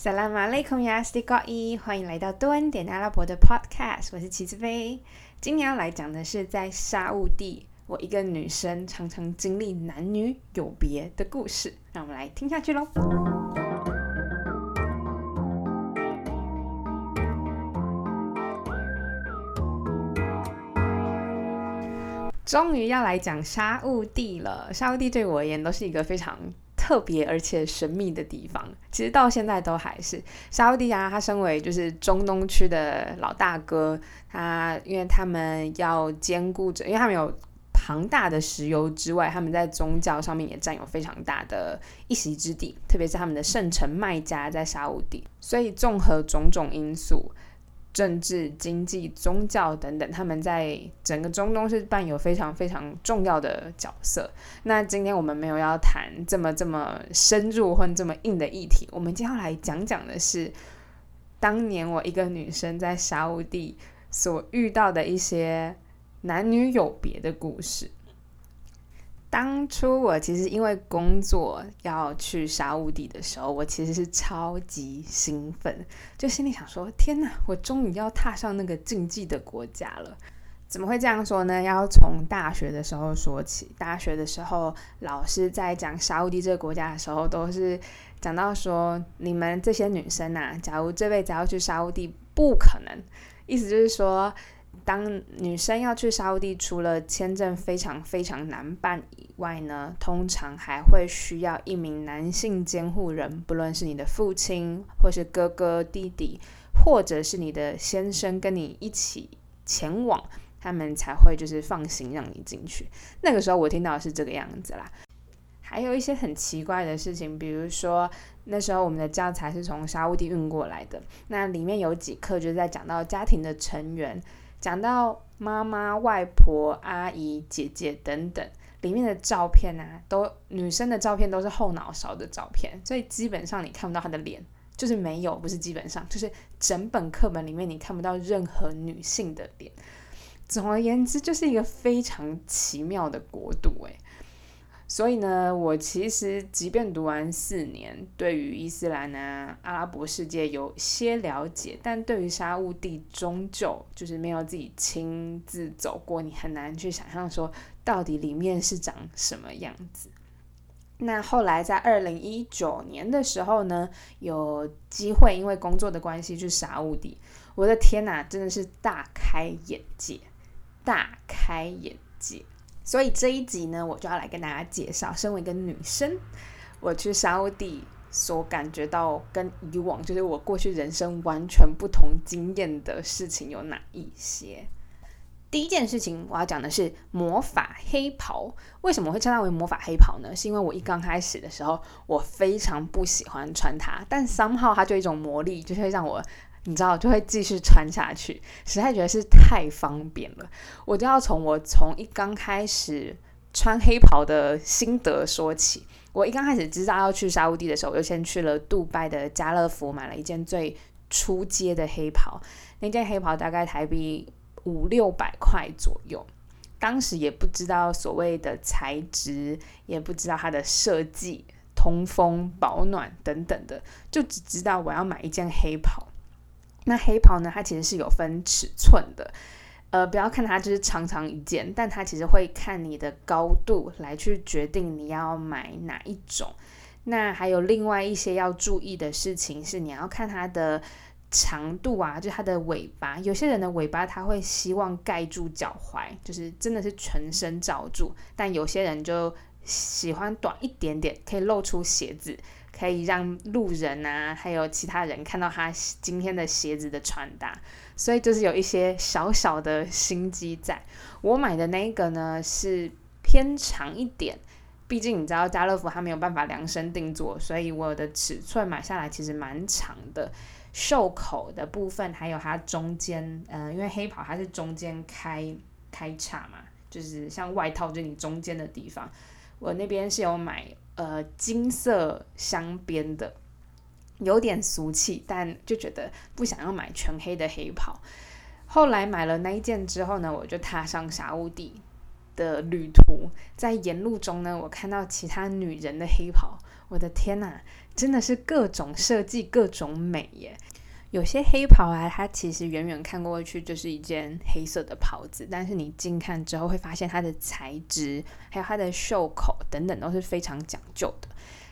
萨拉马雷孔亚斯蒂高伊，欢迎来到多恩点阿拉伯的 Podcast，我是齐子飞。今天要来讲的是在沙乌地，我一个女生常常经历男女有别的故事，让我们来听下去喽。终于要来讲沙乌地了，沙乌地对我而言都是一个非常。特别而且神秘的地方，其实到现在都还是沙地啊。他身为就是中东区的老大哥，他因为他们要兼顾着，因为他们有庞大的石油之外，他们在宗教上面也占有非常大的一席之地，特别是他们的圣城麦加在沙地，所以综合种种因素。政治、经济、宗教等等，他们在整个中东是扮有非常非常重要的角色。那今天我们没有要谈这么这么深入或这么硬的议题，我们接下来讲讲的是当年我一个女生在沙乌地所遇到的一些男女有别的故事。当初我其实因为工作要去沙乌地的时候，我其实是超级兴奋，就心里想说：天哪，我终于要踏上那个禁忌的国家了！怎么会这样说呢？要从大学的时候说起。大学的时候，老师在讲沙乌地这个国家的时候，都是讲到说：你们这些女生呐，假如这辈子要去沙乌地，不可能。意思就是说。当女生要去沙地，除了签证非常非常难办以外呢，通常还会需要一名男性监护人，不论是你的父亲，或是哥哥、弟弟，或者是你的先生跟你一起前往，他们才会就是放心让你进去。那个时候我听到是这个样子啦。还有一些很奇怪的事情，比如说那时候我们的教材是从沙地运过来的，那里面有几课就是在讲到家庭的成员。讲到妈妈、外婆、阿姨、姐姐等等，里面的照片啊，都女生的照片都是后脑勺的照片，所以基本上你看不到她的脸，就是没有，不是基本上，就是整本课本里面你看不到任何女性的脸。总而言之，就是一个非常奇妙的国度，诶。所以呢，我其实即便读完四年，对于伊斯兰啊、阿拉伯世界有些了解，但对于沙乌地终究就是没有自己亲自走过，你很难去想象说到底里面是长什么样子。那后来在二零一九年的时候呢，有机会因为工作的关系去沙乌地，我的天哪，真的是大开眼界，大开眼界。所以这一集呢，我就要来跟大家介绍，身为一个女生，我去沙地所感觉到跟以往就是我过去人生完全不同经验的事情有哪一些。第一件事情我要讲的是魔法黑袍。为什么会称它为魔法黑袍呢？是因为我一刚开始的时候，我非常不喜欢穿它，但 somehow 它就一种魔力，就会让我。你知道就会继续穿下去，实在觉得是太方便了。我就要从我从一刚开始穿黑袍的心得说起。我一刚开始知道要去沙乌地的时候，我就先去了杜拜的家乐福买了一件最初阶的黑袍。那件黑袍大概台币五六百块左右。当时也不知道所谓的材质，也不知道它的设计、通风、保暖等等的，就只知道我要买一件黑袍。那黑袍呢？它其实是有分尺寸的，呃，不要看它就是长长一件，但它其实会看你的高度来去决定你要买哪一种。那还有另外一些要注意的事情是，你要看它的长度啊，就它的尾巴。有些人的尾巴他会希望盖住脚踝，就是真的是全身罩住，但有些人就喜欢短一点点，可以露出鞋子。可以让路人啊，还有其他人看到他今天的鞋子的穿搭，所以就是有一些小小的心机在。我买的那个呢是偏长一点，毕竟你知道家乐福它没有办法量身定做，所以我的尺寸买下来其实蛮长的。袖口的部分还有它中间，嗯，因为黑袍它是中间开开叉嘛，就是像外套就你中间的地方，我那边是有买。呃，金色镶边的，有点俗气，但就觉得不想要买全黑的黑袍。后来买了那一件之后呢，我就踏上沙乌地的旅途。在沿路中呢，我看到其他女人的黑袍，我的天呐，真的是各种设计，各种美耶！有些黑袍啊，它其实远远看过去就是一件黑色的袍子，但是你近看之后会发现它的材质，还有它的袖口等等都是非常讲究的。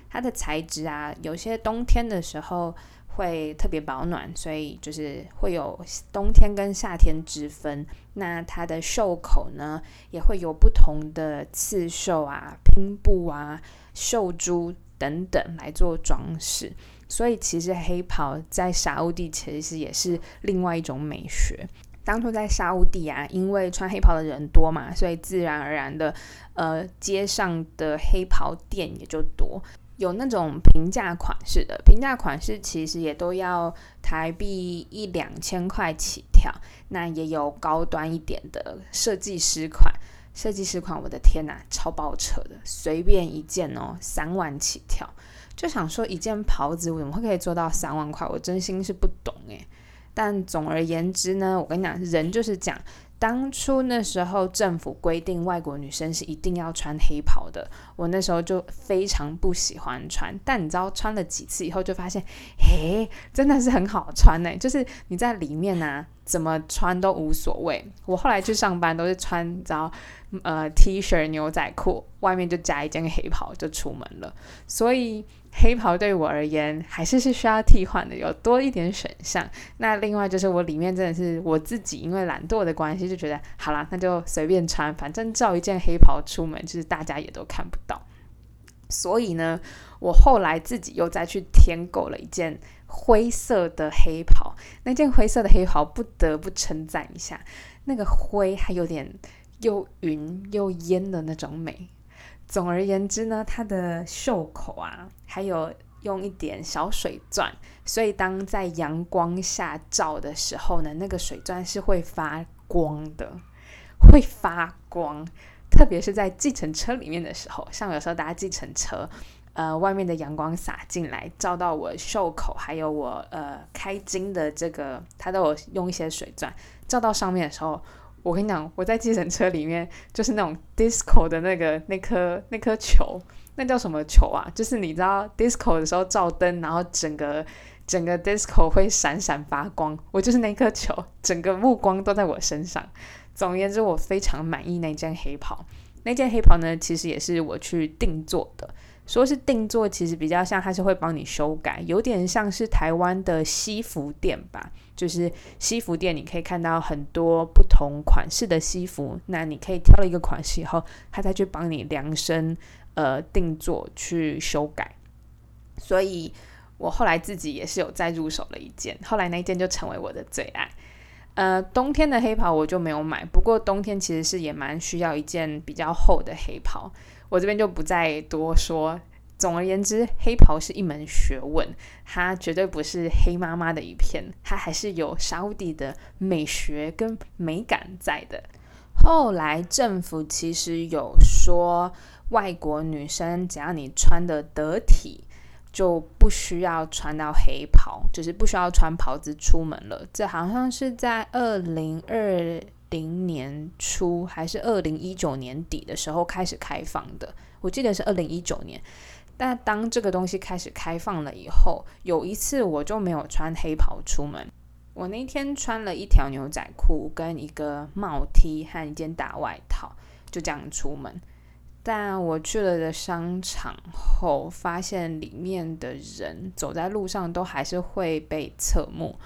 它的材质啊，有些冬天的时候会特别保暖，所以就是会有冬天跟夏天之分。那它的袖口呢，也会有不同的刺绣啊、拼布啊、绣珠等等来做装饰。所以其实黑袍在沙乌地其实也是另外一种美学。当初在沙乌地啊，因为穿黑袍的人多嘛，所以自然而然的，呃，街上的黑袍店也就多。有那种平价款式的，平价款式其实也都要台币一两千块起跳。那也有高端一点的设计师款，设计师款，我的天呐，超爆扯的，随便一件哦，三万起跳。就想说一件袍子，我怎么会可以做到三万块？我真心是不懂诶。但总而言之呢，我跟你讲，人就是讲，当初那时候政府规定外国女生是一定要穿黑袍的，我那时候就非常不喜欢穿。但你知道穿了几次以后，就发现，诶，真的是很好穿呢。就是你在里面呢，怎么穿都无所谓。我后来去上班都是穿，你知道，呃，T 恤、牛仔裤，外面就加一件黑袍就出门了。所以。黑袍对我而言还是是需要替换的，有多一点选项。那另外就是我里面真的是我自己，因为懒惰的关系，就觉得好啦，那就随便穿，反正照一件黑袍出门，就是大家也都看不到。所以呢，我后来自己又再去添购了一件灰色的黑袍。那件灰色的黑袍不得不称赞一下，那个灰还有点又云又烟的那种美。总而言之呢，它的袖口啊，还有用一点小水钻，所以当在阳光下照的时候呢，那个水钻是会发光的，会发光。特别是在计程车里面的时候，像有时候搭计程车，呃，外面的阳光洒进来，照到我袖口，还有我呃开襟的这个，它都有用一些水钻照到上面的时候。我跟你讲，我在计程车里面就是那种 disco 的那个那颗那颗球，那叫什么球啊？就是你知道 disco 的时候照灯，然后整个整个 disco 会闪闪发光，我就是那颗球，整个目光都在我身上。总而言之，我非常满意那件黑袍。那件黑袍呢，其实也是我去定做的。说是定做，其实比较像它是会帮你修改，有点像是台湾的西服店吧。就是西服店，你可以看到很多不同款式的西服，那你可以挑了一个款式以后，他再去帮你量身呃定做去修改。所以我后来自己也是有再入手了一件，后来那件就成为我的最爱。呃，冬天的黑袍我就没有买，不过冬天其实是也蛮需要一件比较厚的黑袍。我这边就不再多说。总而言之，黑袍是一门学问，它绝对不是黑妈妈的一片，它还是有沙地的美学跟美感在的。后来政府其实有说，外国女生只要你穿的得体，就不需要穿到黑袍，就是不需要穿袍子出门了。这好像是在二零二零年初还是二零一九年底的时候开始开放的。我记得是二零一九年，但当这个东西开始开放了以后，有一次我就没有穿黑袍出门。我那天穿了一条牛仔裤跟一个帽 T 和一件大外套，就这样出门。但我去了的商场后，发现里面的人走在路上都还是会被侧目，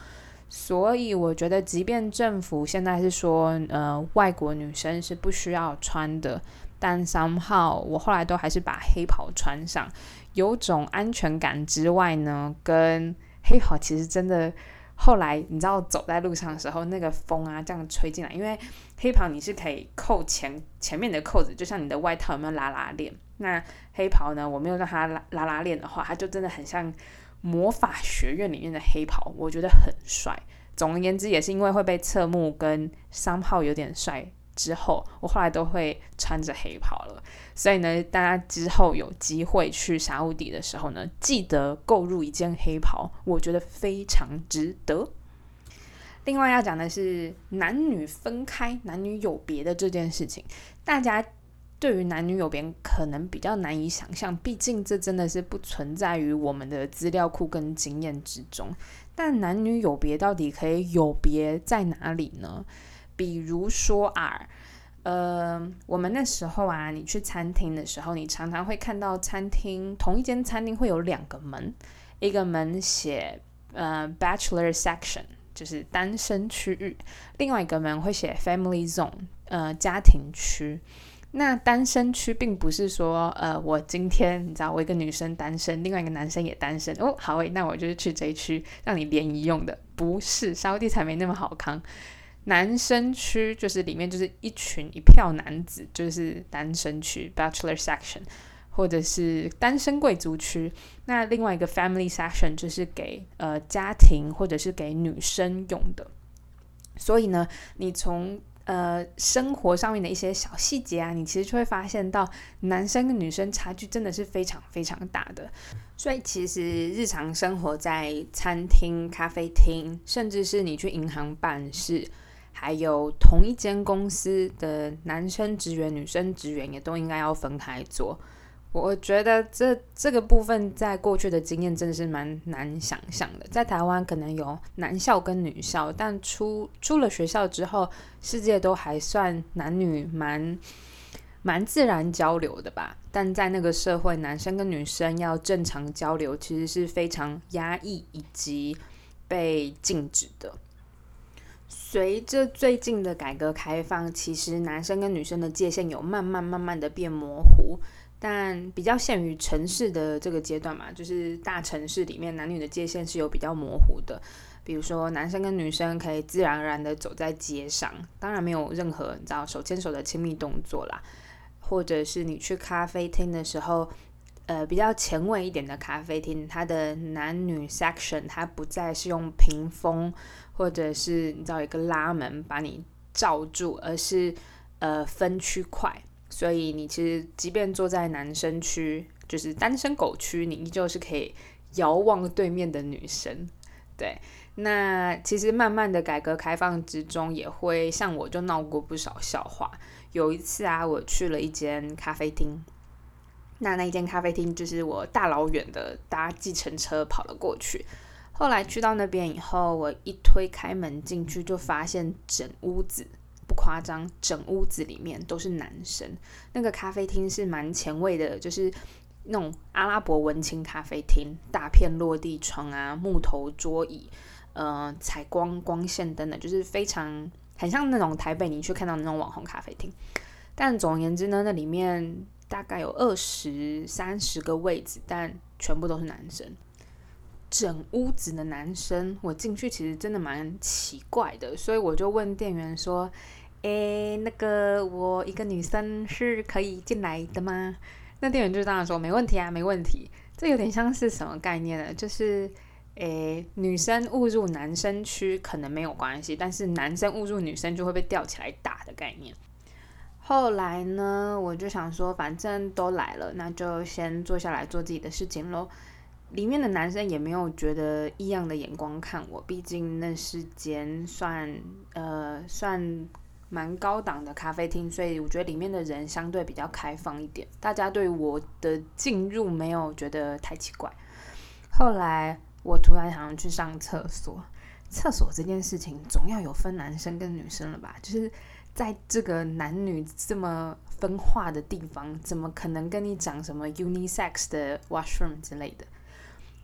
所以我觉得，即便政府现在是说，呃，外国女生是不需要穿的。但三号，我后来都还是把黑袍穿上，有种安全感之外呢，跟黑袍其实真的，后来你知道走在路上的时候，那个风啊这样吹进来，因为黑袍你是可以扣前前面的扣子，就像你的外套有没有拉拉链？那黑袍呢，我没有让它拉拉拉链的话，它就真的很像魔法学院里面的黑袍，我觉得很帅。总而言之，也是因为会被侧目，跟三号有点帅。之后，我后来都会穿着黑袍了。所以呢，大家之后有机会去沙乌底的时候呢，记得购入一件黑袍，我觉得非常值得。另外要讲的是男女分开、男女有别的这件事情，大家对于男女有别可能比较难以想象，毕竟这真的是不存在于我们的资料库跟经验之中。但男女有别到底可以有别在哪里呢？比如说啊，呃，我们那时候啊，你去餐厅的时候，你常常会看到餐厅同一间餐厅会有两个门，一个门写呃 Bachelor Section，就是单身区域；另外一个门会写 Family Zone，呃，家庭区。那单身区并不是说，呃，我今天你知道我一个女生单身，另外一个男生也单身哦，好诶，那我就是去这一区让你联谊用的，不是沙地才没那么好康。男生区就是里面就是一群一票男子，就是单身区 （Bachelor Section） 或者是单身贵族区。那另外一个 Family Section 就是给呃家庭或者是给女生用的。所以呢，你从呃，生活上面的一些小细节啊，你其实就会发现到男生跟女生差距真的是非常非常大的。所以其实日常生活在餐厅、咖啡厅，甚至是你去银行办事，还有同一间公司的男生职员、女生职员，也都应该要分开做。我觉得这这个部分在过去的经验真的是蛮难想象的。在台湾可能有男校跟女校，但出出了学校之后，世界都还算男女蛮 蛮自然交流的吧。但在那个社会，男生跟女生要正常交流，其实是非常压抑以及被禁止的。随着最近的改革开放，其实男生跟女生的界限有慢慢慢慢的变模糊。但比较限于城市的这个阶段嘛，就是大城市里面男女的界限是有比较模糊的。比如说男生跟女生可以自然而然的走在街上，当然没有任何你知道手牵手的亲密动作啦。或者是你去咖啡厅的时候，呃，比较前卫一点的咖啡厅，它的男女 section 它不再是用屏风或者是你知道一个拉门把你罩住，而是呃分区块。所以你其实即便坐在男生区，就是单身狗区，你依旧是可以遥望对面的女生。对，那其实慢慢的改革开放之中，也会像我就闹过不少笑话。有一次啊，我去了一间咖啡厅，那那一间咖啡厅就是我大老远的搭计程车跑了过去。后来去到那边以后，我一推开门进去，就发现整屋子。不夸张，整屋子里面都是男生。那个咖啡厅是蛮前卫的，就是那种阿拉伯文青咖啡厅，大片落地窗啊，木头桌椅，呃，采光光线灯的，就是非常很像那种台北你去看到那种网红咖啡厅。但总而言之呢，那里面大概有二十三十个位置，但全部都是男生。整屋子的男生，我进去其实真的蛮奇怪的，所以我就问店员说。诶，那个我一个女生是可以进来的吗？那店员就当然说没问题啊，没问题。这有点像是什么概念呢？就是诶，女生误入男生区可能没有关系，但是男生误入女生就会被吊起来打的概念。后来呢，我就想说，反正都来了，那就先坐下来做自己的事情喽。里面的男生也没有觉得异样的眼光看我，毕竟那是间算呃算。蛮高档的咖啡厅，所以我觉得里面的人相对比较开放一点，大家对我的进入没有觉得太奇怪。后来我突然想要去上厕所，厕所这件事情总要有分男生跟女生了吧？就是在这个男女这么分化的地方，怎么可能跟你讲什么 unisex 的 washroom 之类的？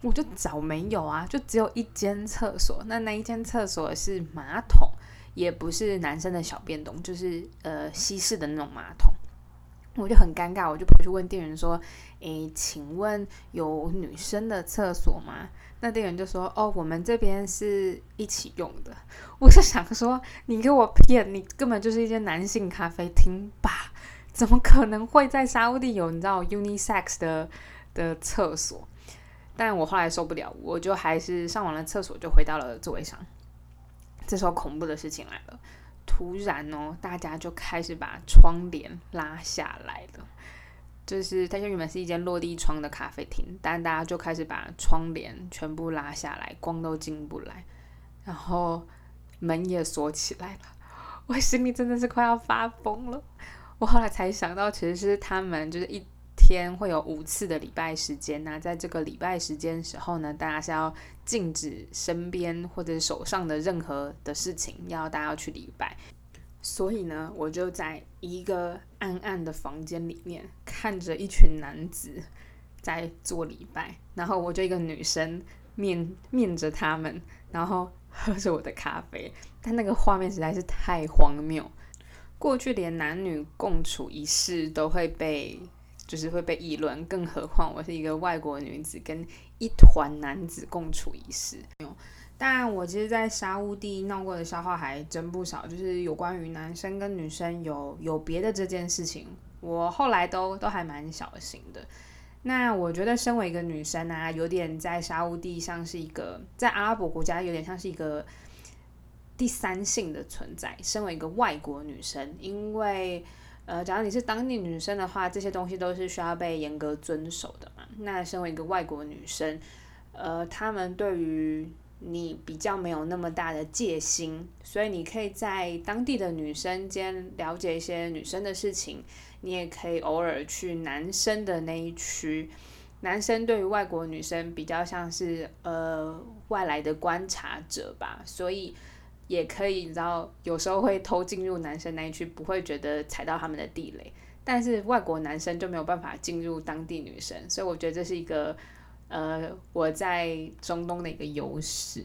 我就找没有啊，就只有一间厕所，那那一间厕所是马桶。也不是男生的小便桶，就是呃西式的那种马桶，我就很尴尬，我就跑去问店员说：“诶，请问有女生的厕所吗？”那店员就说：“哦，我们这边是一起用的。”我是想说，你给我骗，你根本就是一间男性咖啡厅吧？怎么可能会在沙乌地有你知道 unisex 的的厕所？但我后来受不了，我就还是上完了厕所，就回到了座位上。这时候恐怖的事情来了，突然哦，大家就开始把窗帘拉下来了。就是它原本是一间落地窗的咖啡厅，但大家就开始把窗帘全部拉下来，光都进不来，然后门也锁起来了。我心里真的是快要发疯了。我后来才想到，其实是他们就是一天会有五次的礼拜时间那在这个礼拜时间时候呢，大家是要禁止身边或者手上的任何的事情，要大家要去礼拜。所以呢，我就在一个暗暗的房间里面，看着一群男子在做礼拜，然后我就一个女生面面着他们，然后。喝着我的咖啡，但那个画面实在是太荒谬。过去连男女共处一室都会被，就是会被议论，更何况我是一个外国女子跟一团男子共处一室。当然，我其实，在沙乌地闹过的笑话还真不少，就是有关于男生跟女生有有别的这件事情，我后来都都还蛮小心的。那我觉得，身为一个女生啊，有点在沙乌地像是一个，在阿拉伯国家有点像是一个第三性的存在。身为一个外国女生，因为呃，假如你是当地女生的话，这些东西都是需要被严格遵守的嘛。那身为一个外国女生，呃，他们对于你比较没有那么大的戒心，所以你可以在当地的女生间了解一些女生的事情。你也可以偶尔去男生的那一区，男生对于外国女生比较像是呃外来的观察者吧，所以也可以你知道有时候会偷进入男生那一区，不会觉得踩到他们的地雷。但是外国男生就没有办法进入当地女生，所以我觉得这是一个呃我在中东的一个优势。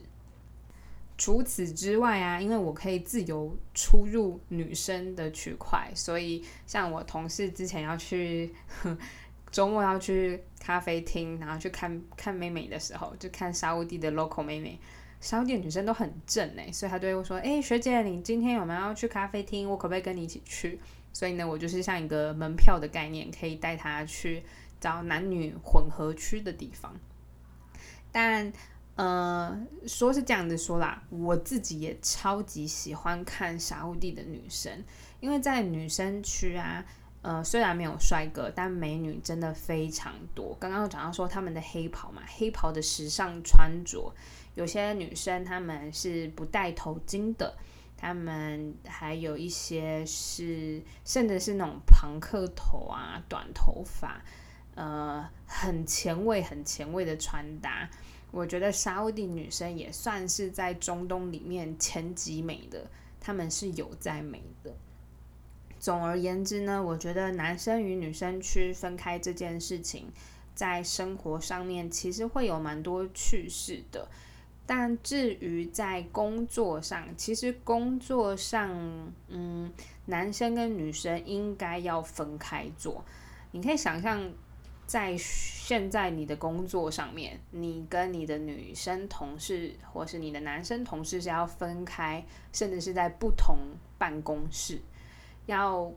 除此之外啊，因为我可以自由出入女生的区块，所以像我同事之前要去 周末要去咖啡厅，然后去看看妹妹的时候，就看沙乌地的 local 妹妹，沙乌地女生都很正哎，所以她就会说：“哎，学姐，你今天有没有要去咖啡厅？我可不可以跟你一起去？”所以呢，我就是像一个门票的概念，可以带她去找男女混合区的地方，但。呃，说是这样子说啦，我自己也超级喜欢看沙乌地的女生，因为在女生区啊，呃，虽然没有帅哥，但美女真的非常多。刚刚讲到说他们的黑袍嘛，黑袍的时尚穿着，有些女生她们是不戴头巾的，她们还有一些是甚至是那种朋克头啊，短头发，呃，很前卫、很前卫的穿搭。我觉得沙地女生也算是在中东里面前几美的，她们是有在美的。总而言之呢，我觉得男生与女生区分开这件事情，在生活上面其实会有蛮多趣事的。但至于在工作上，其实工作上，嗯，男生跟女生应该要分开做。你可以想象。在现在你的工作上面，你跟你的女生同事或是你的男生同事是要分开，甚至是在不同办公室。要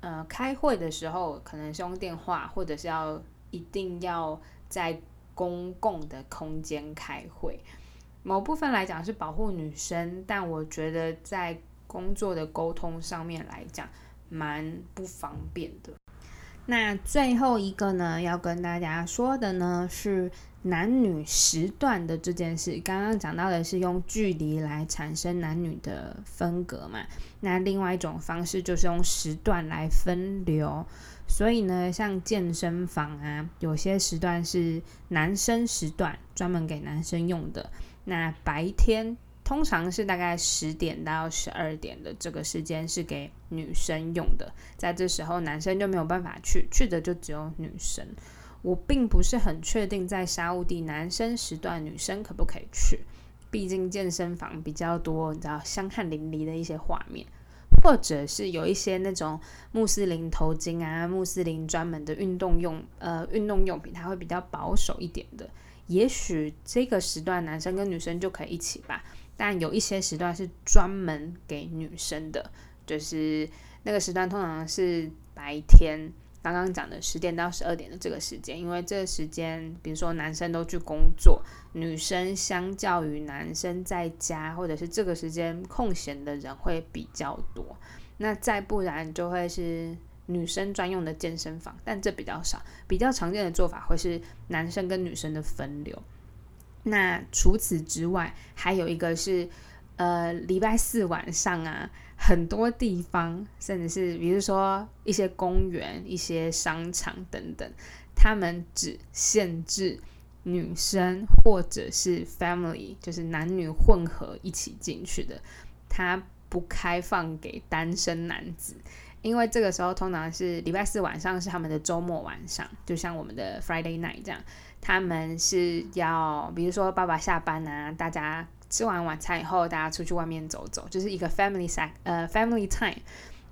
呃开会的时候，可能是用电话，或者是要一定要在公共的空间开会。某部分来讲是保护女生，但我觉得在工作的沟通上面来讲，蛮不方便的。那最后一个呢，要跟大家说的呢是男女时段的这件事。刚刚讲到的是用距离来产生男女的分隔嘛，那另外一种方式就是用时段来分流。所以呢，像健身房啊，有些时段是男生时段，专门给男生用的。那白天。通常是大概十点到十二点的这个时间是给女生用的，在这时候男生就没有办法去，去的就只有女生。我并不是很确定在沙乌地男生时段女生可不可以去，毕竟健身房比较多，你知道香汗淋漓的一些画面，或者是有一些那种穆斯林头巾啊、穆斯林专门的运动用呃运动用品，它会比较保守一点的。也许这个时段男生跟女生就可以一起吧。但有一些时段是专门给女生的，就是那个时段通常是白天，刚刚讲的十点到十二点的这个时间，因为这个时间，比如说男生都去工作，女生相较于男生在家或者是这个时间空闲的人会比较多。那再不然就会是女生专用的健身房，但这比较少，比较常见的做法会是男生跟女生的分流。那除此之外，还有一个是，呃，礼拜四晚上啊，很多地方，甚至是比如说一些公园、一些商场等等，他们只限制女生或者是 family，就是男女混合一起进去的，他不开放给单身男子，因为这个时候通常是礼拜四晚上是他们的周末晚上，就像我们的 Friday night 这样，他们是要，比如说爸爸下班啊，大家。吃完晚餐以后，大家出去外面走走，就是一个 family s 呃 family time。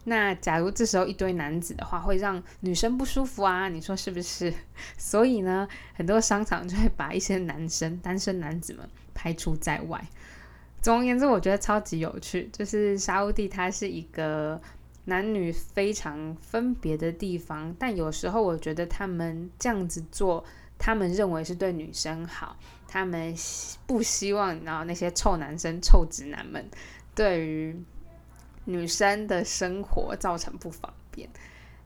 那假如这时候一堆男子的话，会让女生不舒服啊，你说是不是？所以呢，很多商场就会把一些男生单身男子们排除在外。总而言之，我觉得超级有趣，就是沙乌地它是一个男女非常分别的地方，但有时候我觉得他们这样子做。他们认为是对女生好，他们不希望然后那些臭男生、臭直男们对于女生的生活造成不方便。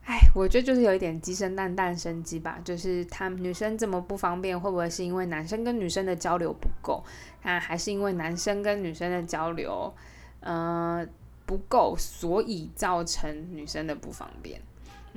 哎，我觉得就是有一点鸡生蛋，蛋生鸡吧。就是他女生这么不方便，会不会是因为男生跟女生的交流不够？啊，还是因为男生跟女生的交流呃不够，所以造成女生的不方便？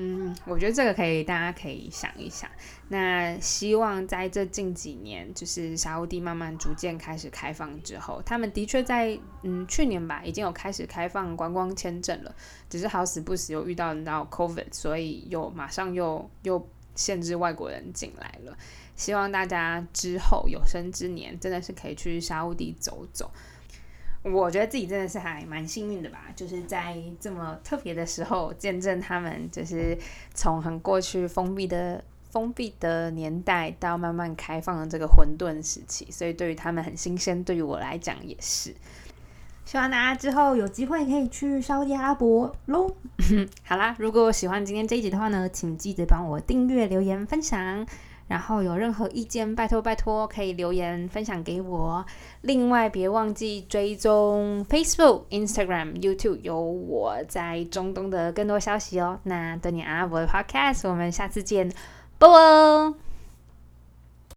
嗯，我觉得这个可以，大家可以想一想。那希望在这近几年，就是沙乌地慢慢逐渐开始开放之后，他们的确在嗯去年吧，已经有开始开放观光签证了。只是好死不死又遇到到 COVID，所以又马上又又限制外国人进来了。希望大家之后有生之年，真的是可以去沙乌地走走。我觉得自己真的是还蛮幸运的吧，就是在这么特别的时候见证他们，就是从很过去封闭的封闭的年代到慢慢开放的这个混沌时期，所以对于他们很新鲜，对于我来讲也是。希望大家之后有机会可以去沙特阿拉伯喽。好啦，如果喜欢今天这一集的话呢，请记得帮我订阅、留言、分享。然后有任何意见，拜托拜托，可以留言分享给我。另外，别忘记追踪 Facebook、Instagram、YouTube，有我在中东的更多消息哦。那等你阿拉伯的 Podcast，我们下次见，啵啵。